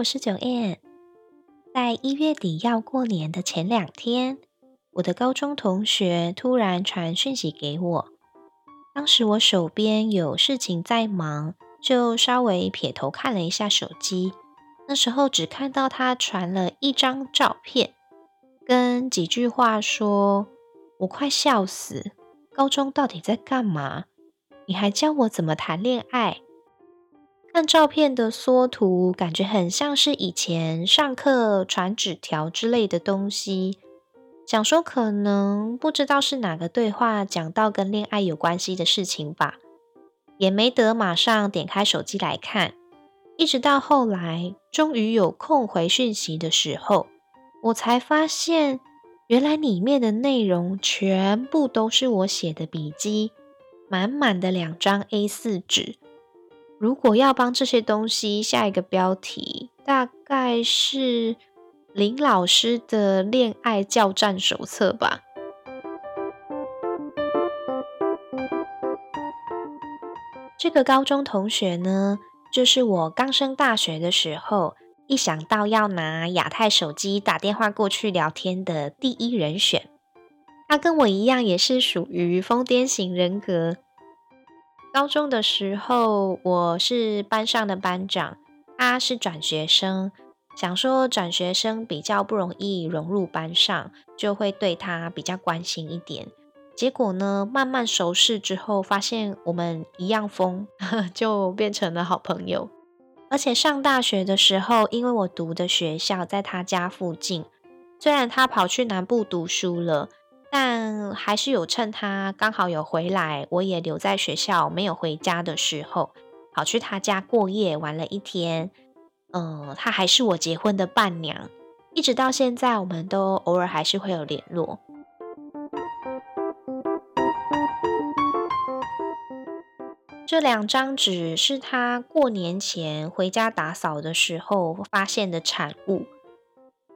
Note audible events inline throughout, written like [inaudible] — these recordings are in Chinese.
我是九燕。在一月底要过年的前两天，我的高中同学突然传讯息给我。当时我手边有事情在忙，就稍微撇头看了一下手机。那时候只看到他传了一张照片，跟几句话，说我快笑死，高中到底在干嘛？你还教我怎么谈恋爱？看照片的缩图，感觉很像是以前上课传纸条之类的东西。想说可能不知道是哪个对话讲到跟恋爱有关系的事情吧，也没得马上点开手机来看。一直到后来，终于有空回讯息的时候，我才发现，原来里面的内容全部都是我写的笔记，满满的两张 A 四纸。如果要帮这些东西下一个标题，大概是林老师的恋爱教战手册吧。这个高中同学呢，就是我刚升大学的时候，一想到要拿亚太手机打电话过去聊天的第一人选。他跟我一样，也是属于疯癫型人格。高中的时候，我是班上的班长，他是转学生，想说转学生比较不容易融入班上，就会对他比较关心一点。结果呢，慢慢熟识之后，发现我们一样疯，[laughs] 就变成了好朋友。而且上大学的时候，因为我读的学校在他家附近，虽然他跑去南部读书了。但还是有趁他刚好有回来，我也留在学校没有回家的时候，跑去他家过夜玩了一天。嗯，他还是我结婚的伴娘，一直到现在，我们都偶尔还是会有联络。这两张纸是他过年前回家打扫的时候发现的产物。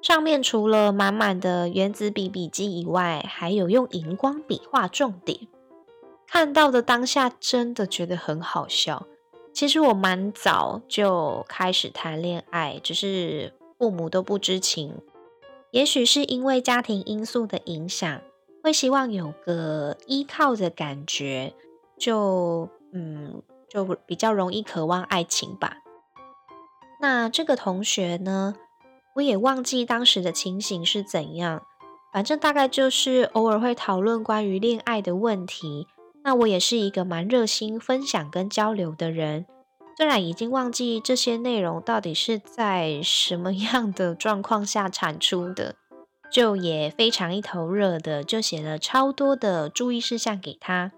上面除了满满的原子笔笔记以外，还有用荧光笔画重点。看到的当下真的觉得很好笑。其实我蛮早就开始谈恋爱，只是父母都不知情。也许是因为家庭因素的影响，会希望有个依靠的感觉，就嗯，就比较容易渴望爱情吧。那这个同学呢？我也忘记当时的情形是怎样，反正大概就是偶尔会讨论关于恋爱的问题。那我也是一个蛮热心分享跟交流的人，虽然已经忘记这些内容到底是在什么样的状况下产出的，就也非常一头热的就写了超多的注意事项给他。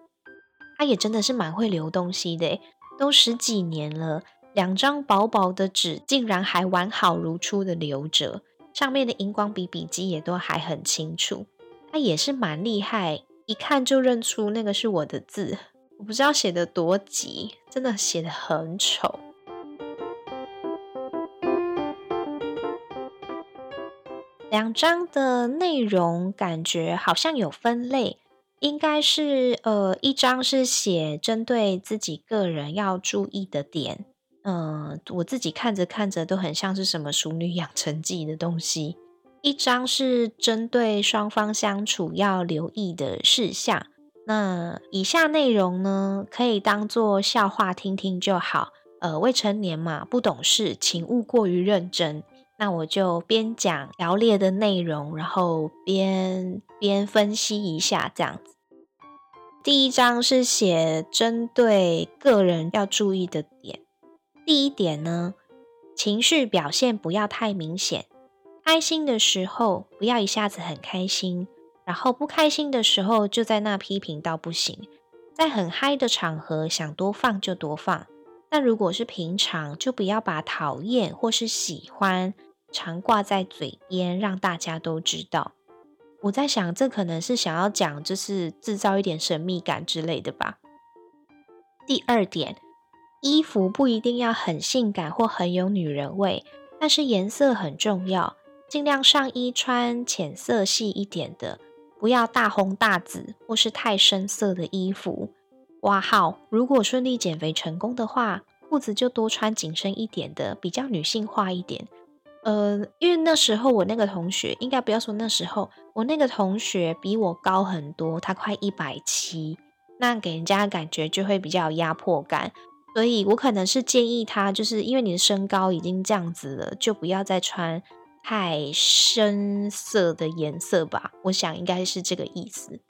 他也真的是蛮会留东西的，都十几年了。两张薄薄的纸竟然还完好如初的留着，上面的荧光笔笔记也都还很清楚。他也是蛮厉害，一看就认出那个是我的字。我不知道写的多急，真的写的很丑。两张的内容感觉好像有分类，应该是呃，一张是写针对自己个人要注意的点。嗯，我自己看着看着都很像是什么熟女养成记的东西。一张是针对双方相处要留意的事项，那以下内容呢，可以当做笑话听听就好。呃，未成年嘛，不懂事，请勿过于认真。那我就边讲条列的内容，然后边边分析一下这样子。第一章是写针对个人要注意的点。第一点呢，情绪表现不要太明显。开心的时候不要一下子很开心，然后不开心的时候就在那批评到不行，在很嗨的场合想多放就多放，但如果是平常，就不要把讨厌或是喜欢常挂在嘴边，让大家都知道。我在想，这可能是想要讲，就是制造一点神秘感之类的吧。第二点，衣服不一定要很性感或很有女人味，但是颜色很重要，尽量上衣穿浅色系一点的。不要大红大紫或是太深色的衣服。哇号，如果顺利减肥成功的话，裤子就多穿紧身一点的，比较女性化一点。呃，因为那时候我那个同学，应该不要说那时候，我那个同学比我高很多，他快一百七，那给人家感觉就会比较有压迫感。所以我可能是建议他，就是因为你的身高已经这样子了，就不要再穿。太深色的颜色吧，我想应该是这个意思。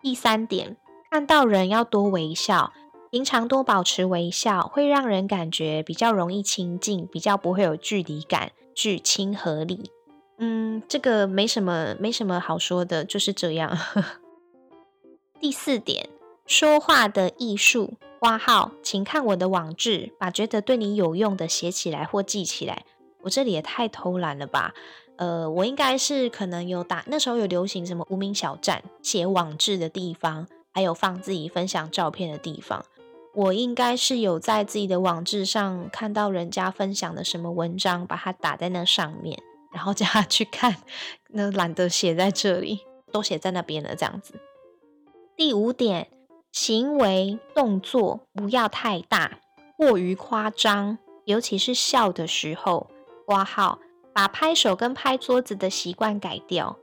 第三点，看到人要多微笑，平常多保持微笑，会让人感觉比较容易亲近，比较不会有距离感，具亲和力。嗯，这个没什么，没什么好说的，就是这样。[laughs] 第四点，说话的艺术。挂号，请看我的网志，把觉得对你有用的写起来或记起来。我这里也太偷懒了吧？呃，我应该是可能有打那时候有流行什么无名小站写网志的地方，还有放自己分享照片的地方。我应该是有在自己的网志上看到人家分享的什么文章，把它打在那上面，然后叫他去看。那懒得写在这里，都写在那边了，这样子。第五点，行为动作不要太大，过于夸张，尤其是笑的时候。挂号，把拍手跟拍桌子的习惯改掉。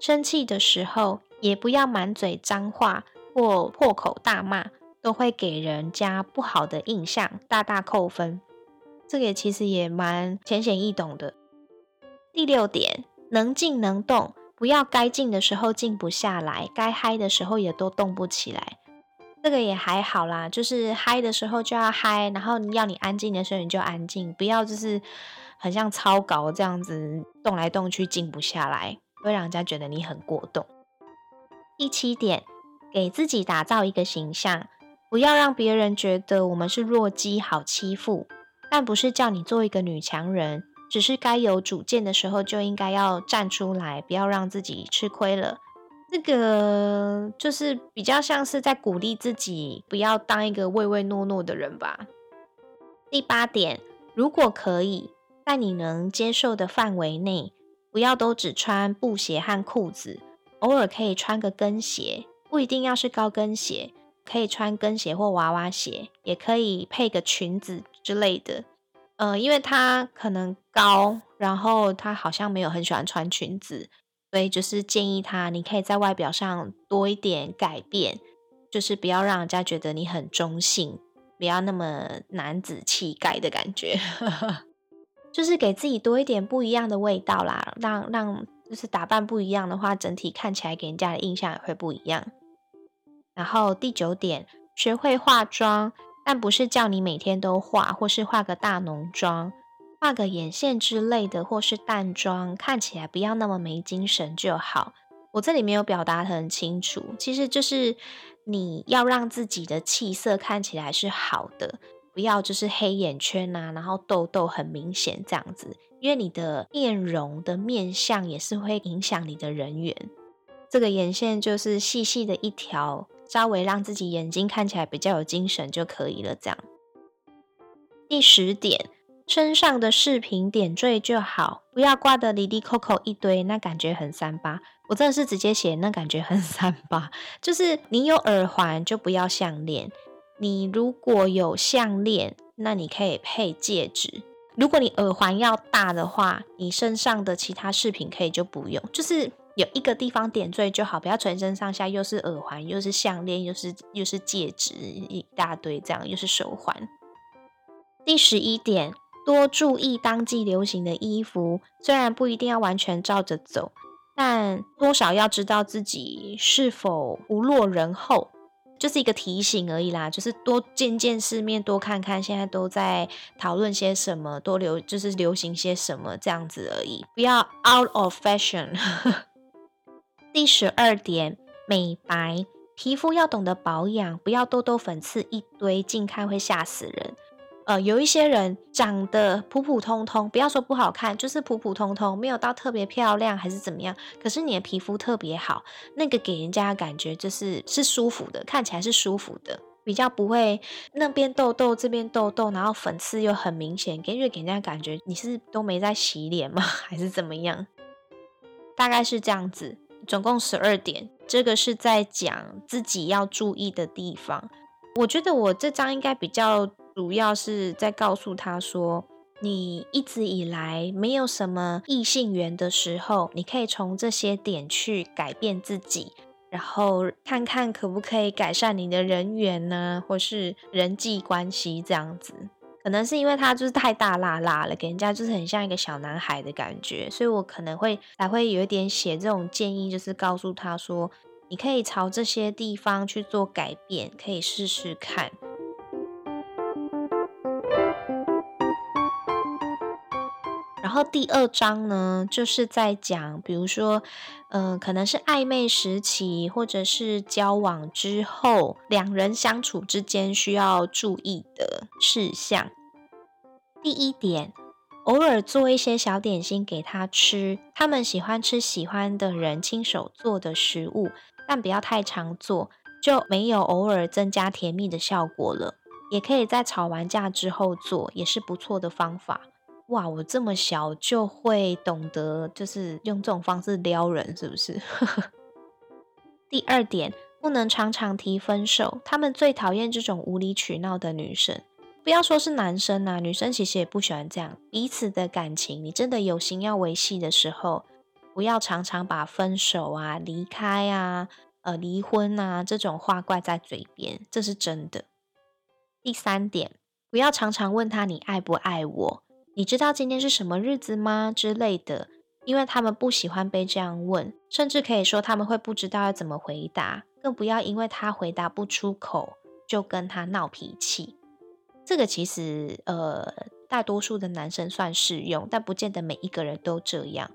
生气的时候，也不要满嘴脏话或破口大骂，都会给人家不好的印象，大大扣分。这个其实也蛮浅显易懂的。第六点，能静能动，不要该静的时候静不下来，该嗨的时候也都动不起来。这个也还好啦，就是嗨的时候就要嗨，然后要你安静的时候你就安静，不要就是。很像超稿这样子动来动去静不下来，会让人家觉得你很过动。第七点，给自己打造一个形象，不要让别人觉得我们是弱鸡好欺负，但不是叫你做一个女强人，只是该有主见的时候就应该要站出来，不要让自己吃亏了。这个就是比较像是在鼓励自己，不要当一个唯唯诺诺的人吧。第八点，如果可以。在你能接受的范围内，不要都只穿布鞋和裤子，偶尔可以穿个跟鞋，不一定要是高跟鞋，可以穿跟鞋或娃娃鞋，也可以配个裙子之类的。呃，因为他可能高，然后他好像没有很喜欢穿裙子，所以就是建议他，你可以在外表上多一点改变，就是不要让人家觉得你很中性，不要那么男子气概的感觉。[laughs] 就是给自己多一点不一样的味道啦，让让就是打扮不一样的话，整体看起来给人家的印象也会不一样。然后第九点，学会化妆，但不是叫你每天都化，或是化个大浓妆，画个眼线之类的，或是淡妆，看起来不要那么没精神就好。我这里没有表达很清楚，其实就是你要让自己的气色看起来是好的。不要就是黑眼圈呐，然后痘痘很明显这样子，因为你的面容的面相也是会影响你的人缘。这个眼线就是细细的一条，稍微让自己眼睛看起来比较有精神就可以了。这样。第十点，身上的饰品点缀就好，不要挂的里里扣扣一堆，那感觉很三八。我真的是直接写，那感觉很三八，就是你有耳环就不要项链。你如果有项链，那你可以配戒指。如果你耳环要大的话，你身上的其他饰品可以就不用，就是有一个地方点缀就好，不要全身上下又是耳环，又是项链，又是又是戒指，一大堆这样，又是手环。第十一点，多注意当季流行的衣服，虽然不一定要完全照着走，但多少要知道自己是否不落人后。就是一个提醒而已啦，就是多见见世面，多看看现在都在讨论些什么，多流就是流行些什么这样子而已，不要 out of fashion。[laughs] 第十二点，美白皮肤要懂得保养，不要痘痘粉刺一堆，近看会吓死人。呃，有一些人长得普普通通，不要说不好看，就是普普通通，没有到特别漂亮还是怎么样。可是你的皮肤特别好，那个给人家的感觉就是是舒服的，看起来是舒服的，比较不会那边痘痘这边痘痘，然后粉刺又很明显，感觉给人家感觉你是都没在洗脸吗，[laughs] 还是怎么样？大概是这样子，总共十二点，这个是在讲自己要注意的地方。我觉得我这张应该比较。主要是在告诉他说，你一直以来没有什么异性缘的时候，你可以从这些点去改变自己，然后看看可不可以改善你的人缘呢，或是人际关系这样子。可能是因为他就是太大辣辣了，给人家就是很像一个小男孩的感觉，所以我可能会才会有一点写这种建议，就是告诉他说，你可以朝这些地方去做改变，可以试试看。然后第二章呢，就是在讲，比如说，嗯，可能是暧昧时期，或者是交往之后，两人相处之间需要注意的事项。第一点，偶尔做一些小点心给他吃，他们喜欢吃喜欢的人亲手做的食物，但不要太常做，就没有偶尔增加甜蜜的效果了。也可以在吵完架之后做，也是不错的方法。哇，我这么小就会懂得，就是用这种方式撩人，是不是？[laughs] 第二点，不能常常提分手，他们最讨厌这种无理取闹的女生。不要说是男生啊，女生其实也不喜欢这样。彼此的感情，你真的有心要维系的时候，不要常常把分手啊、离开啊、呃离婚啊这种话挂在嘴边，这是真的。第三点，不要常常问他你爱不爱我。你知道今天是什么日子吗？之类的，因为他们不喜欢被这样问，甚至可以说他们会不知道要怎么回答。更不要因为他回答不出口就跟他闹脾气。这个其实呃，大多数的男生算适用，但不见得每一个人都这样。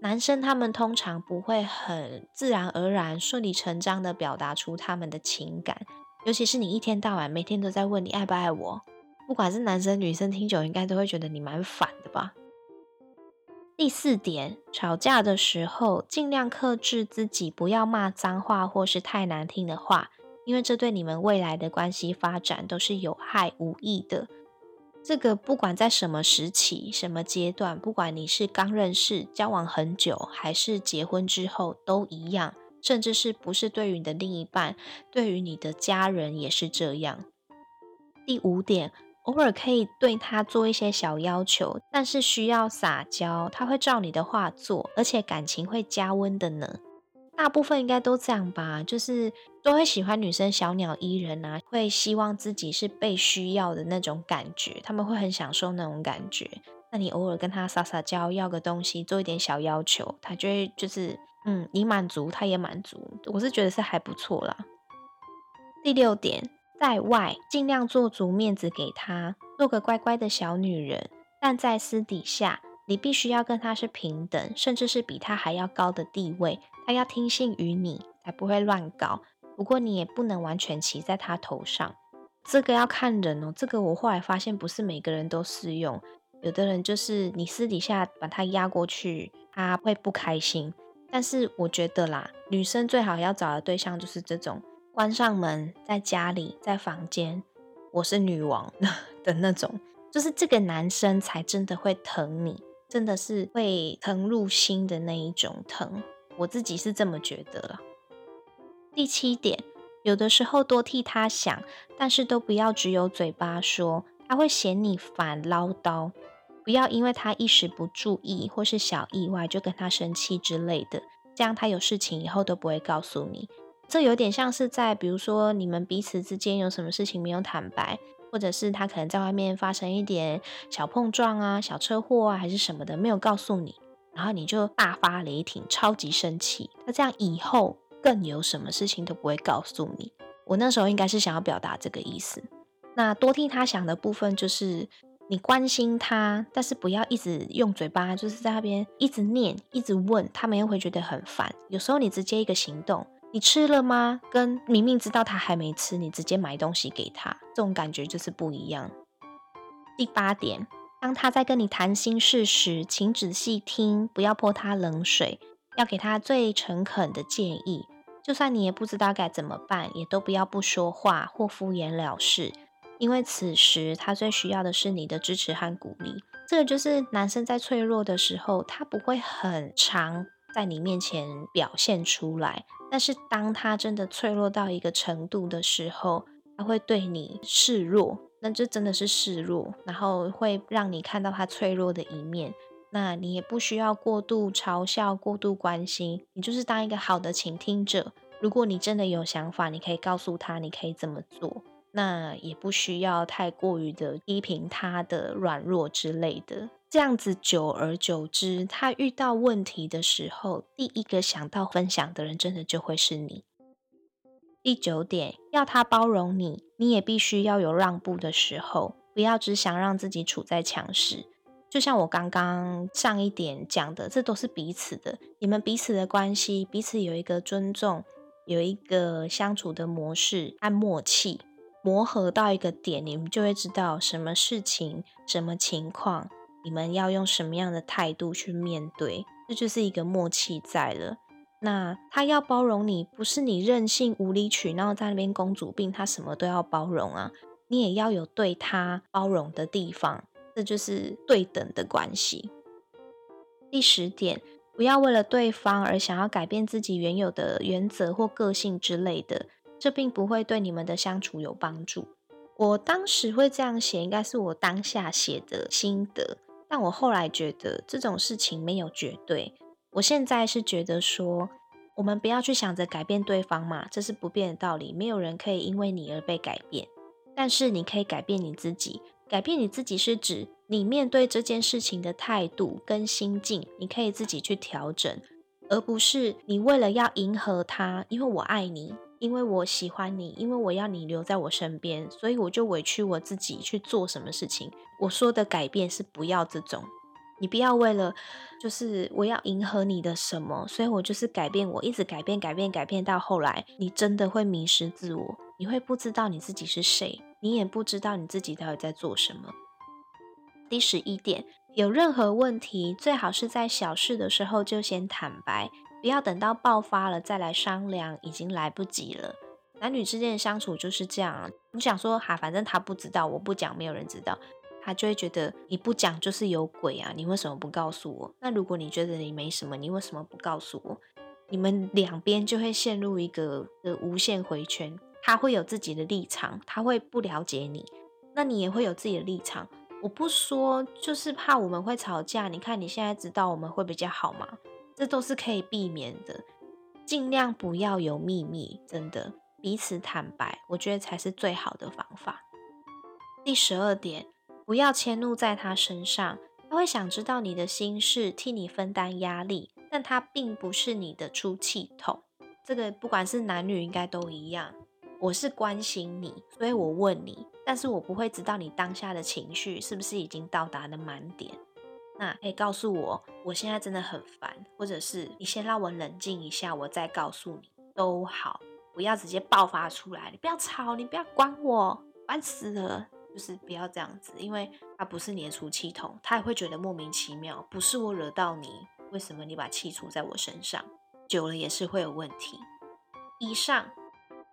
男生他们通常不会很自然而然、顺理成章的表达出他们的情感，尤其是你一天到晚每天都在问你爱不爱我。不管是男生女生听久，应该都会觉得你蛮烦的吧。第四点，吵架的时候尽量克制自己，不要骂脏话或是太难听的话，因为这对你们未来的关系发展都是有害无益的。这个不管在什么时期、什么阶段，不管你是刚认识、交往很久，还是结婚之后，都一样。甚至是不是对于你的另一半，对于你的家人也是这样。第五点。偶尔可以对他做一些小要求，但是需要撒娇，他会照你的话做，而且感情会加温的呢。大部分应该都这样吧，就是都会喜欢女生小鸟依人啊，会希望自己是被需要的那种感觉，他们会很享受那种感觉。那你偶尔跟他撒撒娇，要个东西，做一点小要求，他就会就是嗯，你满足，他也满足，我是觉得是还不错啦。第六点。在外尽量做足面子给他，做个乖乖的小女人；但在私底下，你必须要跟他是平等，甚至是比他还要高的地位。他要听信于你，才不会乱搞。不过你也不能完全骑在他头上，这个要看人哦。这个我后来发现，不是每个人都适用。有的人就是你私底下把他压过去，他会不开心。但是我觉得啦，女生最好要找的对象就是这种。关上门，在家里，在房间，我是女王 [laughs] 的那种，就是这个男生才真的会疼你，真的是会疼入心的那一种疼。我自己是这么觉得了。第七点，有的时候多替他想，但是都不要只有嘴巴说，他会嫌你烦唠叨。不要因为他一时不注意或是小意外就跟他生气之类的，这样他有事情以后都不会告诉你。这有点像是在，比如说你们彼此之间有什么事情没有坦白，或者是他可能在外面发生一点小碰撞啊、小车祸啊，还是什么的，没有告诉你，然后你就大发雷霆，超级生气。那这样以后更有什么事情都不会告诉你。我那时候应该是想要表达这个意思。那多替他想的部分就是。你关心他，但是不要一直用嘴巴，就是在那边一直念、一直问，他们又会觉得很烦。有时候你直接一个行动，你吃了吗？跟明明知道他还没吃，你直接买东西给他，这种感觉就是不一样。第八点，当他在跟你谈心事时，请仔细听，不要泼他冷水，要给他最诚恳的建议。就算你也不知道该怎么办，也都不要不说话或敷衍了事。因为此时他最需要的是你的支持和鼓励。这个就是男生在脆弱的时候，他不会很长在你面前表现出来。但是当他真的脆弱到一个程度的时候，他会对你示弱。那这真的是示弱，然后会让你看到他脆弱的一面。那你也不需要过度嘲笑、过度关心，你就是当一个好的倾听者。如果你真的有想法，你可以告诉他，你可以怎么做。那也不需要太过于的批评他的软弱之类的，这样子久而久之，他遇到问题的时候，第一个想到分享的人，真的就会是你。第九点，要他包容你，你也必须要有让步的时候，不要只想让自己处在强势。就像我刚刚上一点讲的，这都是彼此的，你们彼此的关系，彼此有一个尊重，有一个相处的模式和默契。磨合到一个点，你们就会知道什么事情、什么情况，你们要用什么样的态度去面对，这就是一个默契在了。那他要包容你，不是你任性无理取闹在那边公主病，他什么都要包容啊，你也要有对他包容的地方，这就是对等的关系。第十点，不要为了对方而想要改变自己原有的原则或个性之类的。这并不会对你们的相处有帮助。我当时会这样写，应该是我当下写的心得。但我后来觉得这种事情没有绝对。我现在是觉得说，我们不要去想着改变对方嘛，这是不变的道理。没有人可以因为你而被改变，但是你可以改变你自己。改变你自己是指你面对这件事情的态度跟心境，你可以自己去调整，而不是你为了要迎合他，因为我爱你。因为我喜欢你，因为我要你留在我身边，所以我就委屈我自己去做什么事情。我说的改变是不要这种，你不要为了就是我要迎合你的什么，所以我就是改变，我一直改变，改变，改变到后来，你真的会迷失自我，你会不知道你自己是谁，你也不知道你自己到底在做什么。第十一点，有任何问题，最好是在小事的时候就先坦白。不要等到爆发了再来商量，已经来不及了。男女之间的相处就是这样。你想说哈，反正他不知道，我不讲，没有人知道，他就会觉得你不讲就是有鬼啊！你为什么不告诉我？那如果你觉得你没什么，你为什么不告诉我？你们两边就会陷入一个的无限回圈。他会有自己的立场，他会不了解你，那你也会有自己的立场。我不说，就是怕我们会吵架。你看你现在知道我们会比较好吗？这都是可以避免的，尽量不要有秘密，真的彼此坦白，我觉得才是最好的方法。第十二点，不要迁怒在他身上，他会想知道你的心事，替你分担压力，但他并不是你的出气筒。这个不管是男女应该都一样。我是关心你，所以我问你，但是我不会知道你当下的情绪是不是已经到达了满点。那可以告诉我，我现在真的很烦，或者是你先让我冷静一下，我再告诉你都好，不要直接爆发出来。你不要吵，你不要管我，烦死了。就是不要这样子，因为他不是你的出气筒，他也会觉得莫名其妙。不是我惹到你，为什么你把气出在我身上？久了也是会有问题。以上，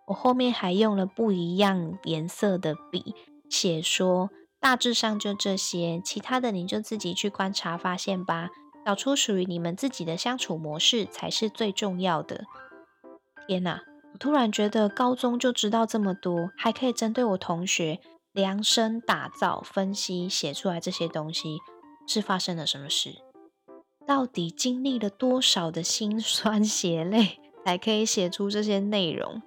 我后面还用了不一样颜色的笔写说。大致上就这些，其他的你就自己去观察发现吧，找出属于你们自己的相处模式才是最重要的。天哪，我突然觉得高中就知道这么多，还可以针对我同学量身打造、分析、写出来这些东西，是发生了什么事？到底经历了多少的辛酸 [laughs] 血泪，才可以写出这些内容？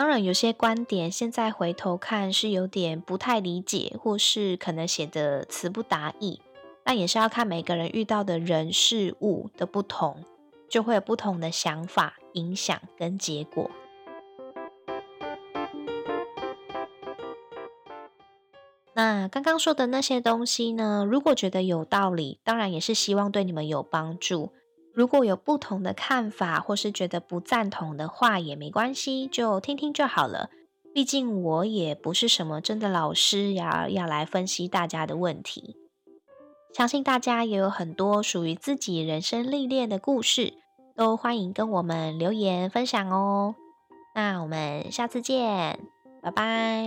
当然，有些观点现在回头看是有点不太理解，或是可能写的词不达意，但也是要看每个人遇到的人事物的不同，就会有不同的想法、影响跟结果。那刚刚说的那些东西呢？如果觉得有道理，当然也是希望对你们有帮助。如果有不同的看法，或是觉得不赞同的话，也没关系，就听听就好了。毕竟我也不是什么真的老师呀，要来分析大家的问题。相信大家也有很多属于自己人生历练的故事，都欢迎跟我们留言分享哦。那我们下次见，拜拜。